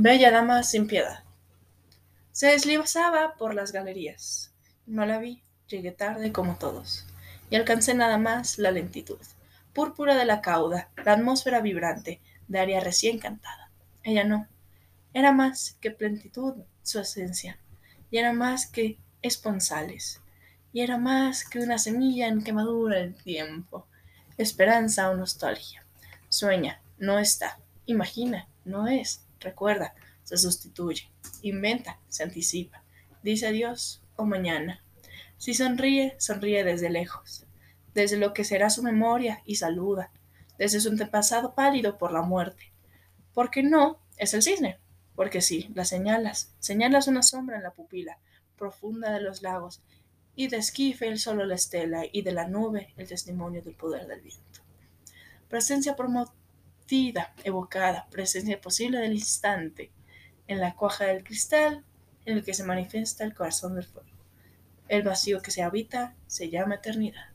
Bella dama sin piedad. Se deslizaba por las galerías. No la vi, llegué tarde como todos, y alcancé nada más la lentitud, púrpura de la cauda, la atmósfera vibrante, de área recién cantada. Ella no, era más que plenitud su esencia, y era más que esponsales, y era más que una semilla en que madura el tiempo, esperanza o nostalgia. Sueña, no está, imagina, no es, recuerda, se sustituye, inventa, se anticipa, dice adiós o mañana. Si sonríe, sonríe desde lejos, desde lo que será su memoria y saluda, desde su antepasado pálido por la muerte. Porque no es el cisne, porque sí, la señalas, señalas una sombra en la pupila profunda de los lagos, y de esquife el solo la estela, y de la nube el testimonio del poder del viento. Presencia promotiva evocada, presencia posible del instante, en la cuaja del cristal en el que se manifiesta el corazón del fuego. El vacío que se habita se llama eternidad.